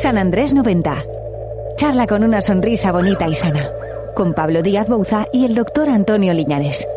San Andrés 90. Charla con una sonrisa bonita y sana. Con Pablo Díaz Bouza y el doctor Antonio Liñares.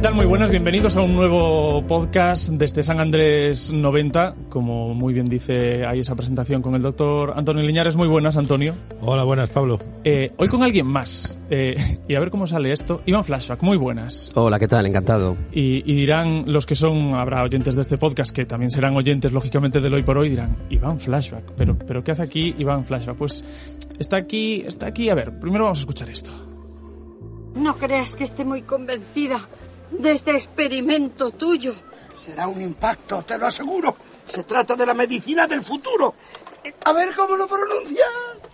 Tal? Muy buenas, bienvenidos a un nuevo podcast desde San Andrés 90. Como muy bien dice ahí esa presentación con el doctor Antonio Liñares. Muy buenas, Antonio. Hola, buenas, Pablo. Eh, hoy con alguien más. Eh, y a ver cómo sale esto. Iván Flashback, muy buenas. Hola, ¿qué tal? Encantado. Y, y dirán los que son, habrá oyentes de este podcast, que también serán oyentes, lógicamente, del hoy por hoy, dirán, Iván Flashback. Pero, pero ¿qué hace aquí Iván Flashback? Pues está aquí, está aquí. A ver, primero vamos a escuchar esto. No creas que esté muy convencida de este experimento tuyo. Será un impacto, te lo aseguro. Se trata de la medicina del futuro. A ver cómo lo pronuncia.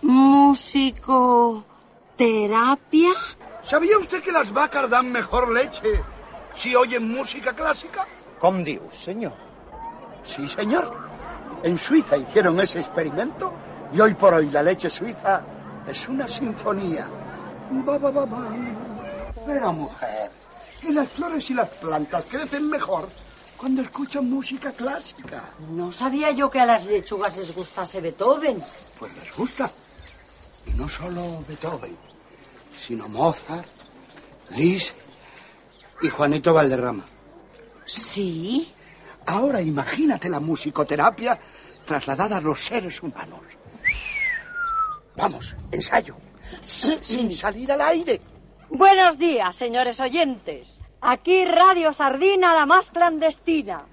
Musicoterapia. ¿Sabía usted que las vacas dan mejor leche si oyen música clásica? Com dius, senyor? Sí, señor. En Suiza hicieron ese experimento y hoy por hoy la leche suiza es una sinfonía. Ba, ba, ba, bam. Pero mujer, que las flores y las plantas crecen mejor cuando escuchan música clásica. No sabía yo que a las lechugas les gustase Beethoven. Pues les gusta. Y no solo Beethoven, sino Mozart, Liszt y Juanito Valderrama. Sí. Ahora imagínate la musicoterapia trasladada a los seres humanos. Vamos, ensayo. Sin salir al aire. Buenos días, señores oyentes. Aquí Radio Sardina, la más clandestina.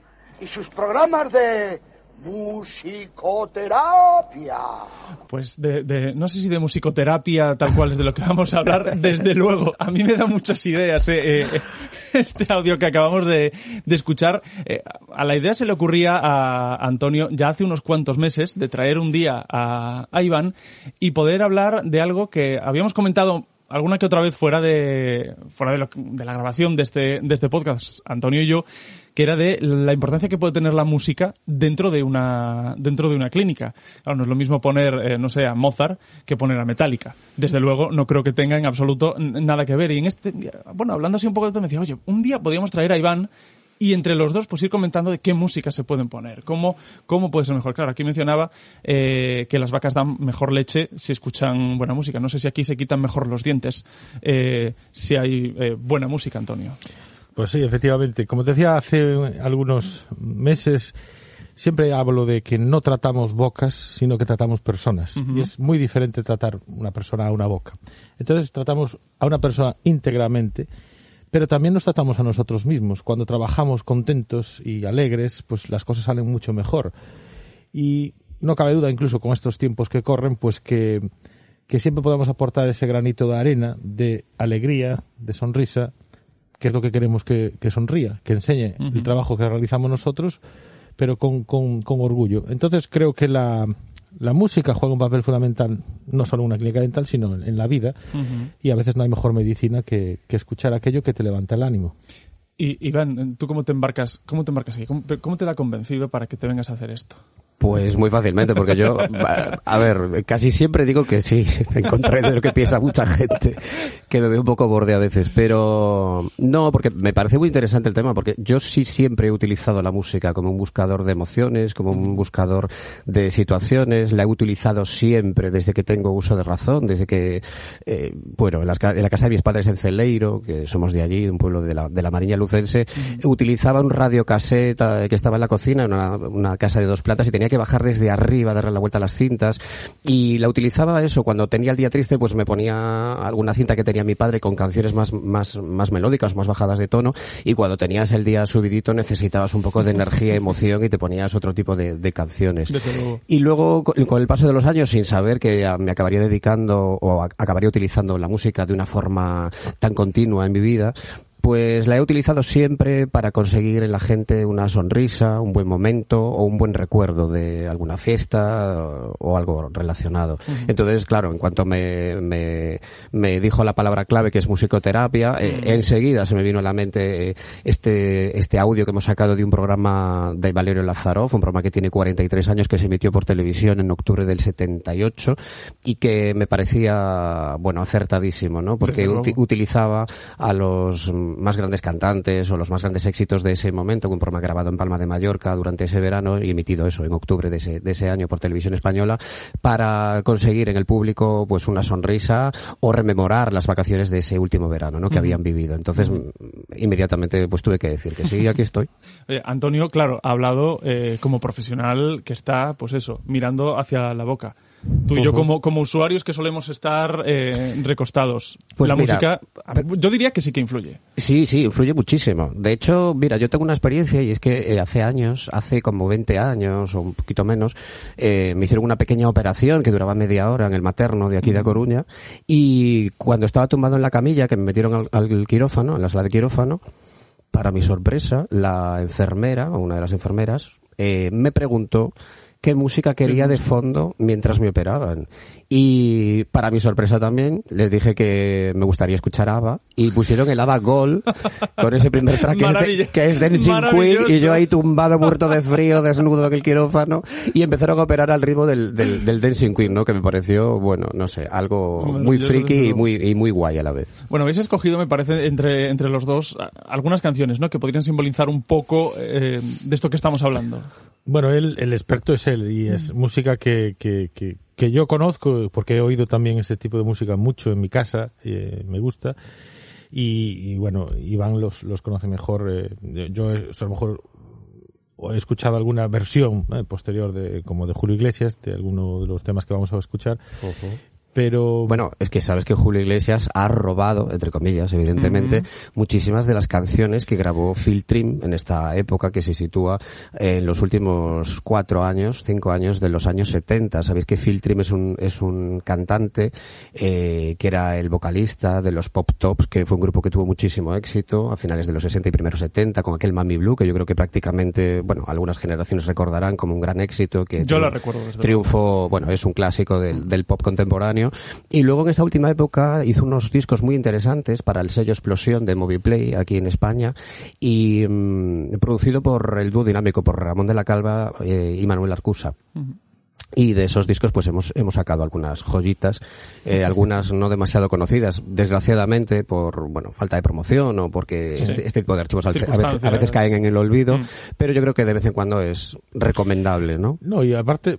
Y sus programas de musicoterapia. Pues de, de- no sé si de musicoterapia tal cual es de lo que vamos a hablar, desde luego. A mí me da muchas ideas eh, eh, este audio que acabamos de, de escuchar. Eh, a la idea se le ocurría a Antonio ya hace unos cuantos meses de traer un día a, a Iván y poder hablar de algo que habíamos comentado alguna que otra vez fuera de fuera de, lo- de la grabación de este de este podcast Antonio y yo que era de la importancia que puede tener la música dentro de una dentro de una clínica. Claro, no es lo mismo poner, eh, no sé, a Mozart que poner a Metallica. Desde luego, no creo que tenga en absoluto nada que ver. Y en este, bueno, hablando así un poco de todo, me decía, oye, un día podríamos traer a Iván y entre los dos, pues ir comentando de qué música se pueden poner, cómo, cómo puede ser mejor. Claro, aquí mencionaba eh, que las vacas dan mejor leche si escuchan buena música. No sé si aquí se quitan mejor los dientes eh, si hay eh, buena música, Antonio. Pues sí, efectivamente. Como te decía hace algunos meses, siempre hablo de que no tratamos bocas, sino que tratamos personas. Y es muy diferente tratar una persona a una boca. Entonces tratamos a una persona íntegramente, pero también nos tratamos a nosotros mismos. Cuando trabajamos contentos y alegres, pues las cosas salen mucho mejor. Y no cabe duda, incluso con estos tiempos que corren, pues que, que siempre podemos aportar ese granito de arena, de alegría, de sonrisa, que es lo que queremos que, que sonría, que enseñe el trabajo que realizamos nosotros, pero con, con, con orgullo. Entonces creo que la, la música juega un papel fundamental, no solo en una clínica dental, sino en, la vida, y a veces no hay mejor medicina que, que escuchar aquello que te levanta el ánimo. Y Iván, ¿tú cómo te embarcas, cómo te embarcas aquí? ¿Cómo, cómo te da convencido para que te vengas a hacer esto? Pues muy fácilmente, porque yo, a ver, casi siempre digo que sí, en contra de lo que piensa mucha gente, que me veo un poco borde a veces, pero no, porque me parece muy interesante el tema, porque yo sí siempre he utilizado la música como un buscador de emociones, como un buscador de situaciones, la he utilizado siempre desde que tengo uso de razón, desde que, eh, bueno, en, las en la casa de mis padres en Celeiro, que somos de allí, un pueblo de la, de la Mariña Lucense, utilizaba un radiocaseta que estaba en la cocina, en una, una casa de dos plantas, y tenía que bajar desde arriba, darle la vuelta a las cintas, y la utilizaba eso, cuando tenía el día triste, pues me ponía alguna cinta que tenía mi padre con canciones más, más, más melódicas, más bajadas de tono, y cuando tenías el día subidito necesitabas un poco de energía, emoción, y te ponías otro tipo de, de canciones. Luego. Y luego, co- con el paso de los años, sin saber que me acabaría dedicando o a- acabaría utilizando la música de una forma tan continua en mi vida, pues la he utilizado siempre para conseguir en la gente una sonrisa, un buen momento o un buen recuerdo de alguna fiesta o algo relacionado. Entonces, claro, en cuanto me, me, me, dijo la palabra clave que es musicoterapia, eh, enseguida se me vino a la mente eh, este, este audio que hemos sacado de un programa de Valerio Lazarov, un programa que tiene 43 años que se emitió por televisión en octubre del 78 y que me parecía, bueno, acertadísimo, ¿no? Porque utilizaba a los más grandes cantantes o los más grandes éxitos de ese momento, un programa grabado en Palma de Mallorca durante ese verano y emitido eso en octubre de ese, de ese año por televisión española para conseguir en el público pues una sonrisa o rememorar las vacaciones de ese último verano, ¿no? Que habían vivido. Entonces, inmediatamente pues tuve que decir que sí, aquí estoy. Antonio, claro, ha hablado eh, como profesional que está, pues eso, mirando hacia la boca. Tú y yo como, como usuarios que solemos estar eh, recostados. Pues la música, yo diría que sí que influye. Sí, sí, influye muchísimo. De hecho, mira, yo tengo una experiencia y es que eh, hace años, hace como 20 años o un poquito menos, eh, me hicieron una pequeña operación que duraba media hora en el materno de aquí de Coruña y cuando estaba tumbado en la camilla, que me metieron al, quirófano, en la sala de quirófano, para mi sorpresa, la enfermera, o una de las enfermeras, me preguntó qué música quería de fondo mientras me operaban. Y para mi sorpresa también, les dije que me gustaría escuchar ABBA y pusieron el ABBA Gold con ese primer track que es, Dancing Queen y yo ahí tumbado, muerto de frío, desnudo en el quirófano y empezaron a operar al ritmo del, del, Dancing Queen, ¿no? Que me pareció, bueno, no sé, algo muy friki y muy, y muy guay a la vez. Bueno, habéis escogido, me parece, entre, entre los dos algunas canciones, ¿no? Que podrían simbolizar un poco eh, de esto que estamos hablando. Bueno, él, el experto es él y es mm. música que, que, que, yo conozco porque he oído también ese tipo de música mucho en mi casa, eh, me gusta. Y, bueno, Iván los, los conoce mejor. Eh, yo a lo mejor he escuchado alguna versión eh, posterior de como de Julio Iglesias de alguno de los temas que vamos a escuchar pero bueno es que sabes que Julio Iglesias ha robado entre comillas evidentemente muchísimas de las canciones que grabó Phil Trim en esta época que se sitúa en los últimos cuatro años cinco años de los años 70 sabéis que Phil Trim es un es un cantante eh, que era el vocalista de los Pop Tops que fue un grupo que tuvo muchísimo éxito a finales de los 60 y primeros 70 con aquel Mami Blue que yo creo que prácticamente bueno algunas generaciones recordarán como un gran éxito que yo la recuerdo triunfo bueno es un clásico del, del pop contemporáneo y luego en esa última época hizo unos discos muy interesantes para el sello Explosión de Moviplay aquí en España y mm, producido por el dúo dinámico, por Ramón de la Calva eh, y Manuel Arcusa y de esos discos pues hemos, hemos sacado algunas joyitas, eh, algunas no demasiado conocidas, desgraciadamente por bueno falta de promoción o porque este, este, tipo de archivos a veces, caen en el olvido, mm. pero yo creo que de vez en cuando es recomendable, ¿no? No, y aparte,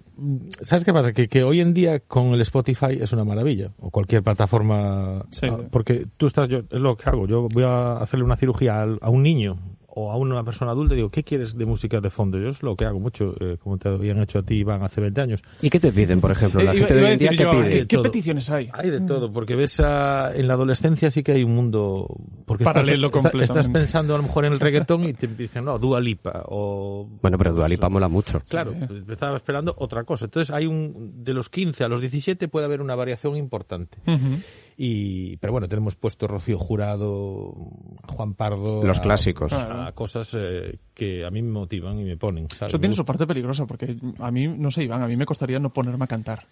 ¿sabes qué pasa? Que, que hoy en día con el Spotify es una maravilla, o cualquier plataforma, ah, porque tú estás, yo, es lo que hago, yo voy a hacerle una cirugía a un niño, o a una persona adulta digo, ¿qué quieres de música de fondo? Yo es lo que hago mucho, eh, como te habían hecho a ti, Iván, hace 20 años. ¿Y qué te piden, por ejemplo? La eh, gente de hoy día, ¿qué pide? ¿Qué, peticiones hay? Hay de todo, porque ves en la adolescencia sí que hay un mundo... Porque Paralelo estás, estás pensando a lo mejor en el reggaetón y te dicen, no, Dua Lipa, o... Bueno, pero Dua Lipa mola mucho. Claro, estaba esperando otra cosa. Entonces hay un... De los 15 a los 17 puede haber una variación importante. Y, pero bueno, tenemos puesto Rocío Jurado, Juan Pardo. Los clásicos. A, cosas eh, que a mí me motivan y me ponen. Eso tiene su parte peligrosa, porque a mí, no sé, Iván, a mí me costaría no ponerme a cantar.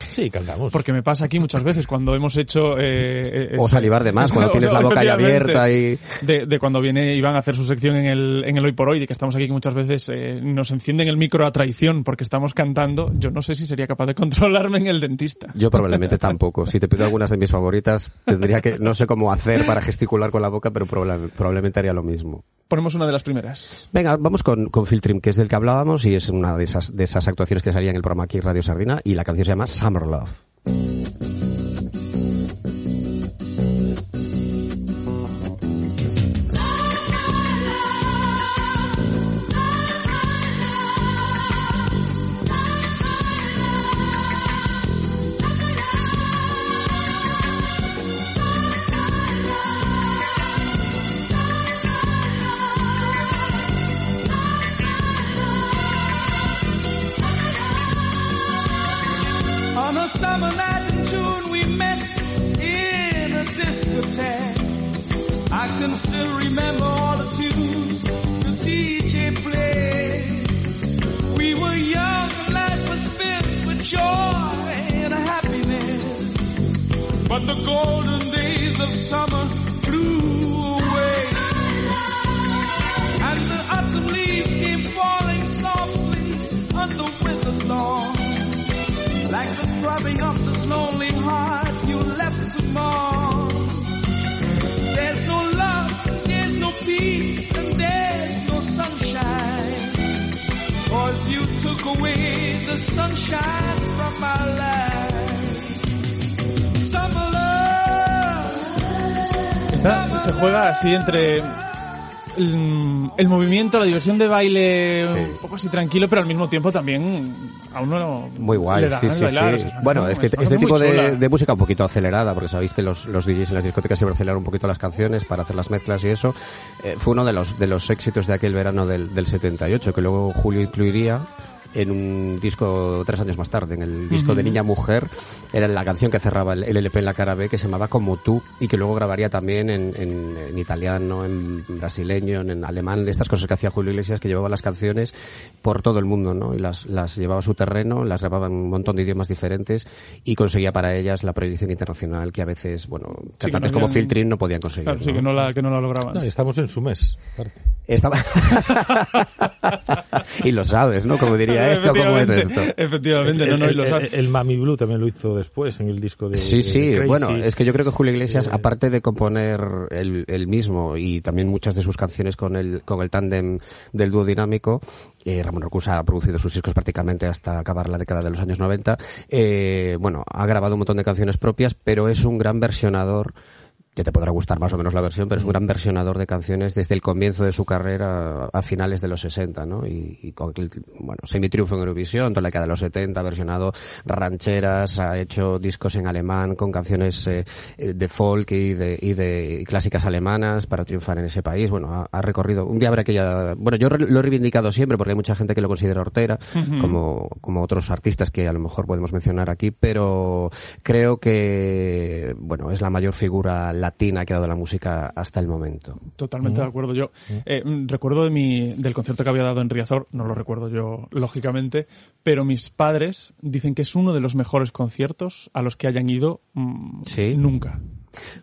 Sí, cantamos. Porque me pasa aquí muchas veces cuando hemos hecho... Eh, eh o salivar de más, cuando tienes la boca ya abierta y... De, de, cuando viene Iván a hacer su sección en el, en el Hoy por Hoy, de que estamos aquí que muchas veces eh, nos encienden el micro a traición porque estamos cantando, yo no sé si sería capaz de controlarme en el dentista. Yo probablemente tampoco. Si te pido algunas de mis favoritas, tendría que... No sé cómo hacer para gesticular con la boca, pero probablemente haría lo mismo. Ponemos una de las primeras. Venga, vamos con, con Filtrim, que es del que hablábamos y es una de esas, de esas actuaciones que salía en el programa aquí Radio Sardina y la canción se llama Summer Love. But the golden days of summer flew away. And the autumn leaves came falling softly on the withered lawn. Like the throbbing of this lonely heart you left to mourn. There's no love, there's no peace, and there's no sunshine. Cause you took away the sunshine from my life. Esta se juega así entre el, el movimiento, la diversión de baile, Sí. un poco así tranquilo, pero al mismo tiempo también a uno Muy guay, le da sí, sí, bailar. sí. o sea, Bueno, es que este tipo de música un poquito acelerada, porque sabéis que los, los DJs en las discotecas siempre aceleran un poquito las canciones para hacer las mezclas y eso, eh, fue uno de los, de los éxitos de aquel verano del, del 78, que luego Julio incluiría en un disco tres años más tarde, en el disco de Niña Mujer, era la canción que cerraba el, LP en la cara B, que se llamaba Como tú, y que luego grabaría también en, en- en italiano, en brasileño, en, en alemán, estas cosas que hacía Julio Iglesias, que llevaba las canciones por todo el mundo, ¿no? Y las, las llevaba a su terreno, las grababa en un montón de idiomas diferentes y conseguía para ellas la proyección internacional que a veces, bueno, no cantantes como habían- Phil Trin no podían conseguir. Claro, sí, ¿no? que no la, que no la lograban. No, estamos en su mes. aparte. Estaba... y lo sabes, ¿no? Como diría él, ¿o ¿cómo es efectivamente, esto? efectivamente, no, no, y lo el, sabes. el Mami Blue también lo hizo después en el disco de. Sí, de sí, Crazy. bueno, es que yo creo que Julio Iglesias, Eh, aparte de componer el, el mismo y también muchas de sus canciones con el, con el tándem del dúo dinámico, eh, Ramón Rocusa ha producido sus discos prácticamente hasta acabar la década de los años 90, eh, bueno, ha grabado un montón de canciones propias, pero es un gran versionador que te podrá gustar más o menos la versión, pero es un gran versionador de canciones desde el comienzo de su carrera a finales de los 60, ¿no? Y, y con el, bueno, semi-triunfo en Eurovisión, toda la década de los 70, ha versionado rancheras, ha hecho discos en alemán con canciones eh, de folk y de, y de y clásicas alemanas para triunfar en ese país. Bueno, ha, ha recorrido, un día habrá que ya, bueno, yo re- lo he reivindicado siempre porque hay mucha gente que lo considera hortera, como, como otros artistas que a lo mejor podemos mencionar aquí, pero creo que, bueno, es la mayor figura latina que ha dado la música hasta el momento. Totalmente de acuerdo. Yo eh, mm, recuerdo de mi, del concierto que había dado en Riazor, no lo recuerdo yo, lógicamente, pero mis padres dicen que es uno de los mejores conciertos a los que hayan ido mm, Sí. nunca.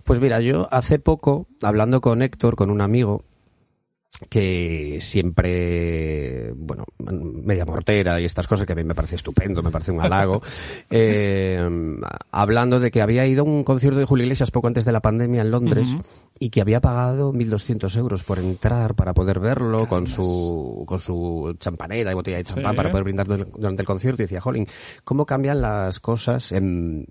Pues mira, yo hace poco, hablando con Héctor, con un amigo, que siempre, bueno, media mortera y estas cosas que a mí me parece estupendo, me parece un halago, eh, hablando de que había ido a un concierto de Julio Iglesias poco antes de la pandemia en Londres y que había pagado 1.200 euros por entrar para poder verlo con su, con su champanera y botella de champán Sí. para poder brindar du- durante el concierto y decía, jolín, ¿cómo cambian las cosas en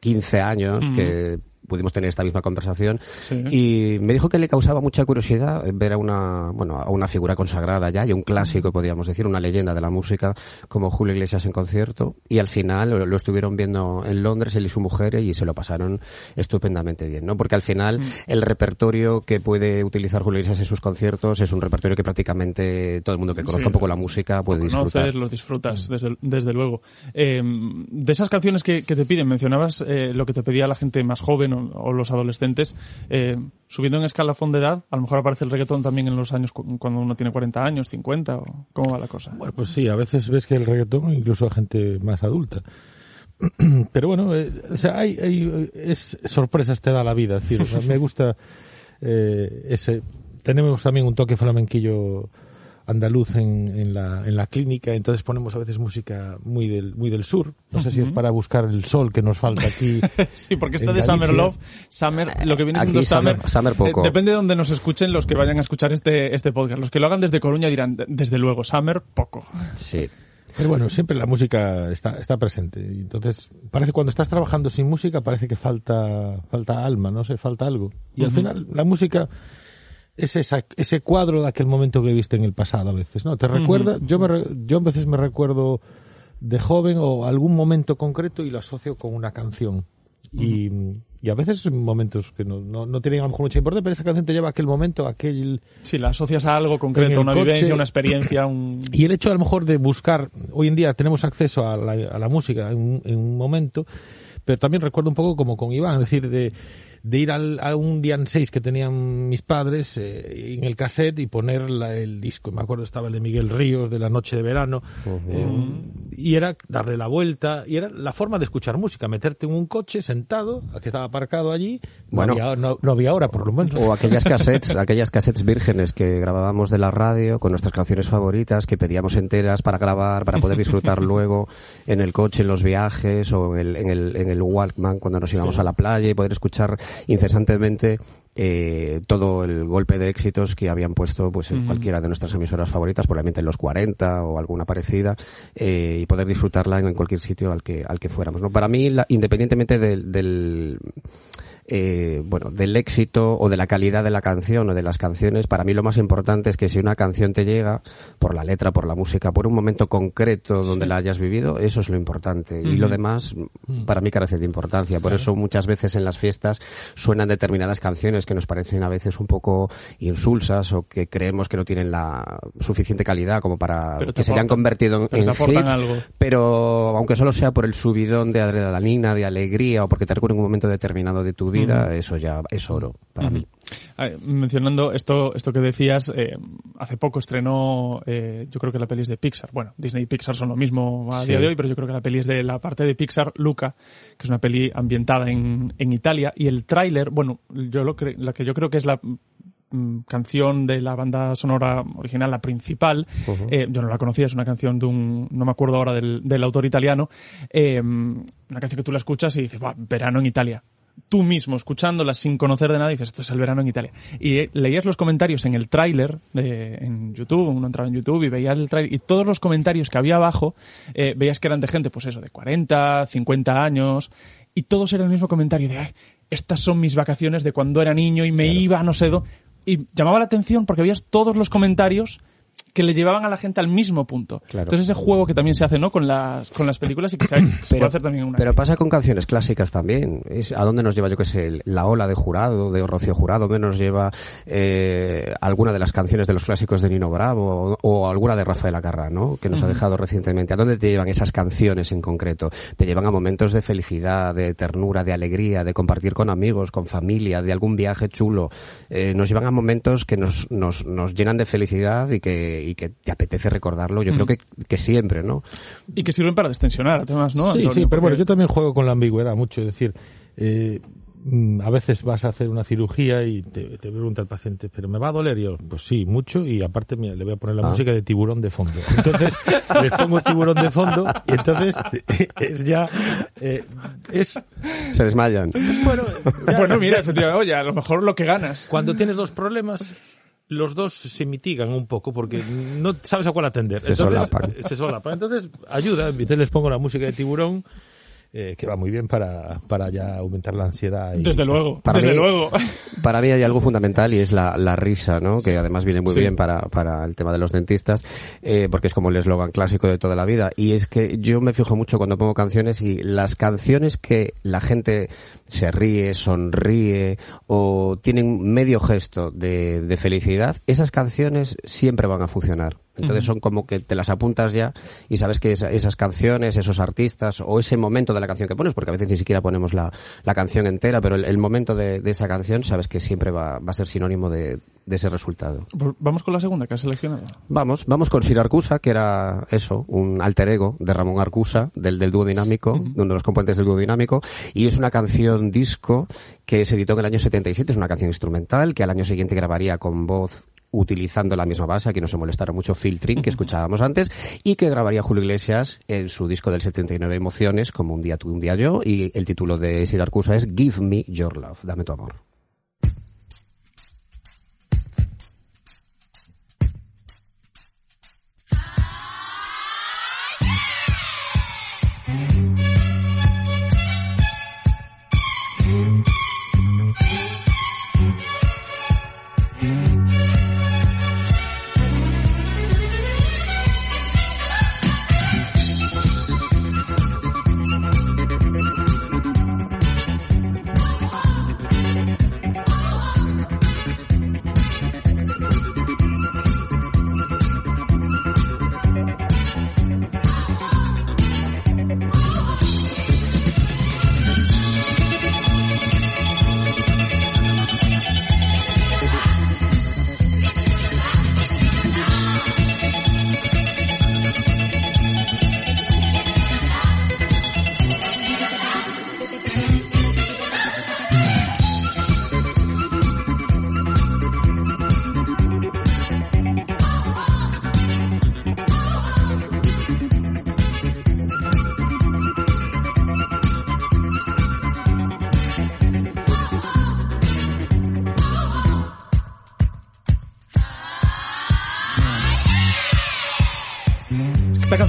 15 años que pudimos tener esta misma conversación Sí. y me dijo que le causaba mucha curiosidad ver a una bueno a una figura consagrada ya y un clásico podríamos decir una leyenda de la música como Julio Iglesias en concierto y al final lo, lo estuvieron viendo en Londres él y su mujer y se lo pasaron estupendamente bien no porque al final el repertorio que puede utilizar Julio Iglesias en sus conciertos es un repertorio que prácticamente todo el mundo que conozca Sí. un poco la música puede disfrutar conoces, los disfrutas, desde, desde luego. Eh, de esas canciones que, que te piden, mencionabas eh, lo que te pedía la gente más joven o, los adolescentes. eh, subiendo en escalafón de edad, a lo mejor aparece el reggaetón también en los años cu- cuando uno tiene 40 años, 50, o ¿cómo va la cosa? Pues sí, a veces ves que el reggaetón, incluso a gente más adulta. Pero bueno, eh, o sea, hay, hay- es sorpresas te da la vida. Me gusta eh, ese. Tenemos también un toque flamenquillo andaluz en, en, la, en la clínica, entonces ponemos a veces música muy del, muy del sur. No sé si es para buscar el sol que nos falta aquí. Sí, porque esta en de Summer. Love, Summer, lo que viene Aquí siendo Summer, Summer- Summer poco. eh, depende de donde nos escuchen los que vayan a escuchar este, este podcast. Los que lo hagan desde Coruña dirán, "De- desde luego, Summer, poco. sí Pero bueno, siempre la música está, está presente. Entonces, parece cuando estás trabajando sin música, parece que falta, falta alma, no sé, falta algo. Y al final, la música es esa, ese cuadro de aquel momento que viste en el pasado a veces, ¿no? Te recuerda, yo, me, yo a veces me recuerdo de joven o algún momento concreto y lo asocio con una canción. Y, y a veces son momentos que no, no, no tienen a lo mejor mucha importancia, pero esa canción te lleva a aquel momento, a aquel, Si la asocias a algo concreto, En una coche- vivencia, una experiencia, un... y el hecho a lo mejor de buscar, hoy en día tenemos acceso a la, a la música en, un- en un momento, pero también recuerdo un poco como con Iván, es decir, de, de ir al, a un Dian 6 que tenían mis padres eh, en el cassette y poner la- el disco. Me acuerdo estaba el de Miguel Ríos, de la noche de verano, eh, y era darle la vuelta, y era la forma de escuchar música, meterte en un coche sentado, que estaba aparcado allí, no, Bueno. había, no, no había hora por lo menos. O aquellas cassettes, aquellas cassettes vírgenes que grabábamos de la radio con nuestras canciones favoritas que pedíamos enteras para grabar, para poder disfrutar luego en el coche, en los viajes o en el, en el, en el Walkman cuando nos íbamos a la playa y poder escuchar incesantemente eh, todo el golpe de éxitos que habían puesto pues en cualquiera de nuestras emisoras favoritas, probablemente en los 40 o alguna parecida, eh, y poder disfrutarla en, en cualquier sitio al que, al que fuéramos. ¿no? Para mí, la- independientemente del, del eh, bueno, del éxito o de la calidad de la canción o de las canciones, para mí lo más importante es que si una canción te llega por la letra, por la música, por un momento concreto donde la hayas vivido, eso es lo importante. Y lo demás, para mí carece de importancia. Por eso muchas veces en las fiestas suenan determinadas canciones que nos parecen a veces un poco insulsas o que creemos que no tienen la suficiente calidad como para que se hayan convertido en, hits, algo. pero aunque solo sea por el subidón de adrenalina, de alegría o porque te recuerda un momento determinado de tu vida, eso ya es oro para mí. Ah, Mencionando esto, esto que decías, eh, hace poco estrenó, eh, yo creo que la peli es de Pixar. Bueno, Disney y Pixar son lo mismo a Sí. día de hoy, pero yo creo que la peli es de la parte de Pixar, Luca, que es una peli ambientada en, en Italia. Y el tráiler, bueno, yo lo la que yo creo que es la mm, canción de la banda sonora original, la principal, eh, yo no la conocía, es una canción de un, no me acuerdo ahora del, del autor italiano, eh, una canción que tú la escuchas y dices, "Buah, verano en Italia tú mismo escuchándola sin conocer de nada dices esto es el verano en Italia y eh, leías los comentarios en el tráiler de- en YouTube uno entraba en YouTube y veía el tráiler y todos los comentarios que había abajo eh, veías que eran de gente pues eso de 40 50 años y todos eran el mismo comentario de "Ay, estas son mis vacaciones de cuando era niño y me iba a no sé dónde y llamaba la atención porque veías todos los comentarios que le llevaban a la gente al mismo punto. Claro. Entonces ese juego que también se hace ¿no? con, las, con las películas y que se, se puede hacer también en una Pero pasa con canciones clásicas también. Es a dónde nos lleva, yo que sé, la ola de Jurado, de Rocío Jurado, dónde nos lleva eh, alguna de las canciones de los clásicos de Nino Bravo o, o alguna de Rafael Acarrá, ¿no? Que nos ha dejado recientemente. ¿A dónde te llevan esas canciones en concreto? Te llevan a momentos de felicidad, de ternura, de alegría, de compartir con amigos, con familia, de algún viaje chulo. Eh, nos llevan a momentos que nos, nos, nos llenan de felicidad y que, y que te apetece recordarlo. Yo creo que, que siempre, ¿no? Y que sirven para destensionar, además, ¿no? sí, Antonio? sí, pero bueno, yo también juego con la ambigüedad mucho. Es decir, eh, mm, a veces vas a hacer una cirugía y te, te pregunta el paciente, ¿pero me va a doler? Y yo, pues sí, mucho. Y aparte, mira, le voy a poner la Ah. música de tiburón de fondo. Entonces, les pongo tiburón de fondo y entonces es ya. eh, es. Se desmayan. Bueno, ya- Bueno, mira, ya- efectivamente, oye, a lo mejor lo que ganas. cuando tienes dos problemas, los dos se mitigan un poco porque no sabes a cuál atender. Se solapan. Se solapan. Entonces, ayuda. Entonces les pongo la música de tiburón, eh, que va muy bien para, para ya aumentar la ansiedad. y- Desde luego, Para desde mí- luego. Para mí hay algo fundamental y es la, la risa, ¿no? Que además viene muy Sí. bien para, para el tema de los dentistas, eh, porque es como el eslogan clásico de toda la vida. Y es que yo me fijo mucho cuando pongo canciones y las canciones que la gente se ríe, sonríe o tienen medio gesto de, de felicidad, esas canciones siempre van a funcionar. Entonces son como que te las apuntas ya y sabes que esa- esas canciones, esos artistas o ese momento de la canción que pones, porque a veces ni siquiera ponemos la, la canción entera, pero el, el momento de, de esa canción sabes que siempre va, va a ser sinónimo de, de ese resultado. Vamos con la segunda que has seleccionado. Vamos, vamos con Sir Arcusa, que era eso, un alter ego de Ramón Arcusa, del, del dúo dinámico, uno de los componentes del dúo dinámico, y es una canción disco que se editó en el año 77, es una canción instrumental que al año siguiente grabaría con voz utilizando la misma base, aquí no se molestara mucho filtering que escuchábamos antes, y que grabaría Julio Iglesias en su disco del 79 Emociones, como Un día tú, un día yo, y el título de Sir Arcusa es Give Me Your Love, dame tu amor.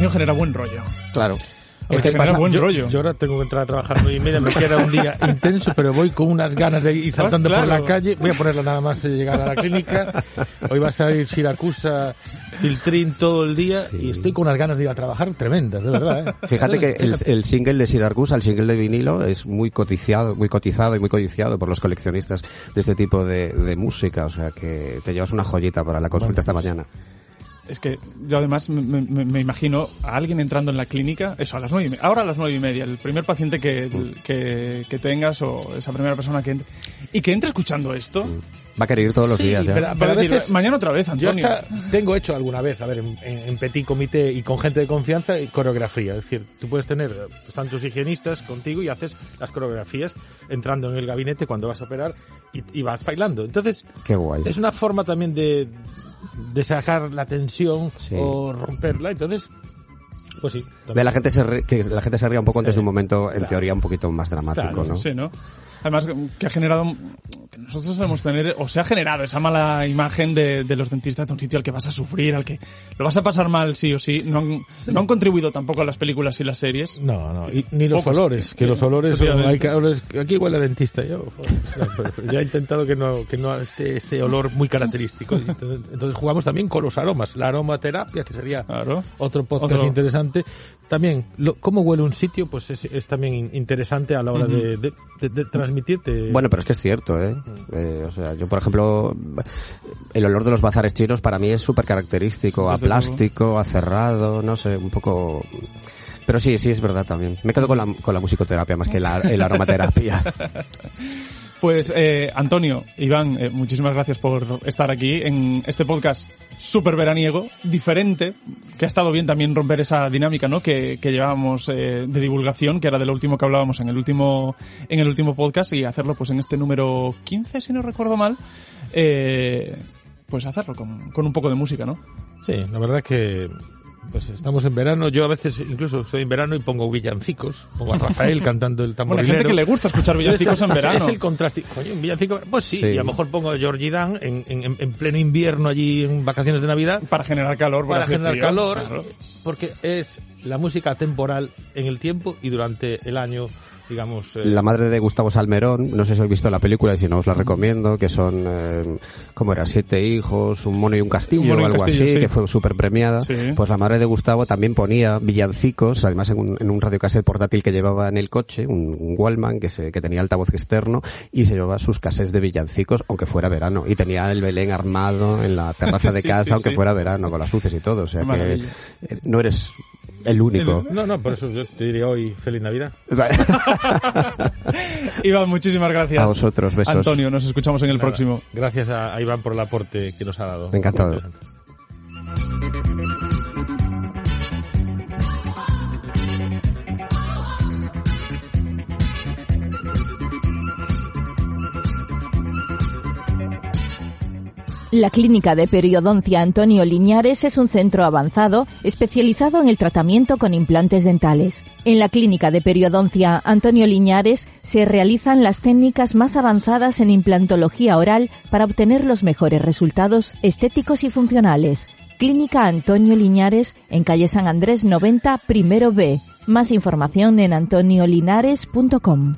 Canción genera buen rollo. Claro. Es que genera buen yo, rollo. yo ahora tengo que entrar a trabajar nueve y media, me queda un día intenso, pero voy con unas ganas de ir saltando Ah, por claro. la calle. Voy a ponerla nada más de llegar a la clínica. Hoy va a salir Siracusa, Filtrín todo el día y estoy con unas ganas de ir a trabajar tremendas, de verdad. ¿eh? Fíjate que el, el single de Syracuse, el single de vinilo, es muy cotizado, muy cotizado y muy codiciado por los coleccionistas de este tipo de, de música. O sea que te llevas una joyita para la consulta esta mañana. Es que yo además me, me- me imagino a alguien entrando en la clínica, eso, a las nueve y media, ahora a las nueve y media, el primer paciente que, que, que tengas o esa primera persona que entre, y que entre escuchando esto, Va a querer ir todos los días ya. pero- decir, veces- mañana otra vez, Yo Antonio. hasta tengo hecho alguna vez, a ver, en, en- en petit comité y con gente de confianza, y coreografía. Es decir, tú puedes tener, eh, están tus higienistas contigo y haces las coreografías entrando en el gabinete cuando vas a operar y, y vas bailando. Entonces, Qué guay. es una forma también de, de sacar la tensión Sí. o romperla. Entonces, pues sí. De la gente se ri- que la gente se ría un poco antes de un momento, en Claro. teoría, un poquito más dramático, Claro, ¿no? Sí, ¿no? Además, que ha generado. que Nosotros solemos tener, o se ha generado esa mala imagen de, de los dentistas de un sitio al que vas a sufrir, al que lo vas a pasar mal sí o sí. No han, no han contribuido tampoco a las películas y las series. No, no, y- ni los Pocos, olores, que eh, los olores, son- hay que- olores- aquí huele a dentista, yo, ya he intentado que no, que no esté este olor muy característico, entonces, entonces jugamos también con los aromas, la aromaterapia, que sería Claro. otro podcast Otro- interesante, también, lo- cómo huele un sitio, pues es, es también in- interesante a la hora de, de- de- de transmitirte. Bueno, pero es que es cierto, ¿eh? Eh, O sea, yo, por ejemplo, el olor de los bazares chinos para mí es súper característico, a plástico, a cerrado, no sé, un poco... Pero sí, sí, es verdad también. Me quedo con la, con la musicoterapia más que la, el aromaterapia. Pues, eh, Antonio, Iván, eh, muchísimas gracias por estar aquí en este podcast súper veraniego, diferente, que ha estado bien también romper esa dinámica, ¿no? Que, que llevábamos eh, de divulgación, que era de lo último que hablábamos en el último, en el último podcast, y hacerlo pues en este número 15, si no recuerdo mal, eh, pues hacerlo con, con un poco de música, ¿no? Sí, la verdad que pues estamos en verano. Yo a veces incluso estoy en verano y pongo villancicos. Pongo a Rafael cantando el Bueno, hay tamborilero. gente que le gusta escuchar villancicos en Es- verano. Es el contraste. Coño, un villancico. Pues sí, Sí. y a lo mejor pongo a Georgie Dan en, en, en pleno invierno allí en vacaciones de Navidad Para generar calor, para generar frío, calor. claro. Porque es la música temporal en el tiempo y durante el año, digamos. eh, La madre de Gustavo Salmerón, no sé si habéis visto la película y si no os la recomiendo, que son, eh, ¿cómo era? Siete hijos, un mono y un castillo Un o algo castillo, así, sí. que fue súper premiada. Sí. Pues la madre de Gustavo también ponía villancicos, además en un, en un radiocassette portátil que llevaba en el coche, un, un Wallman que, se, que tenía altavoz externo y se llevaba sus cassettes de villancicos, aunque fuera verano. Y tenía el Belén armado en la terraza de Sí, casa, aunque fuera verano, con las luces y todo. O sea que eh, no eres el único. No, no, por eso yo te diría hoy Feliz Navidad. Iván, muchísimas gracias. A vosotros, besos. Antonio, nos escuchamos en el Nada, próximo. Gracias a, a Iván por el aporte que nos ha dado. Encantado. La Clínica de Periodoncia Antonio Liñares es un centro avanzado especializado en el tratamiento con implantes dentales. En la Clínica de Periodoncia Antonio Liñares se realizan las técnicas más avanzadas en implantología oral para obtener los mejores resultados estéticos y funcionales. Clínica Antonio Liñares en calle San Andrés 90, primero B. Más información en antoniolinares.com.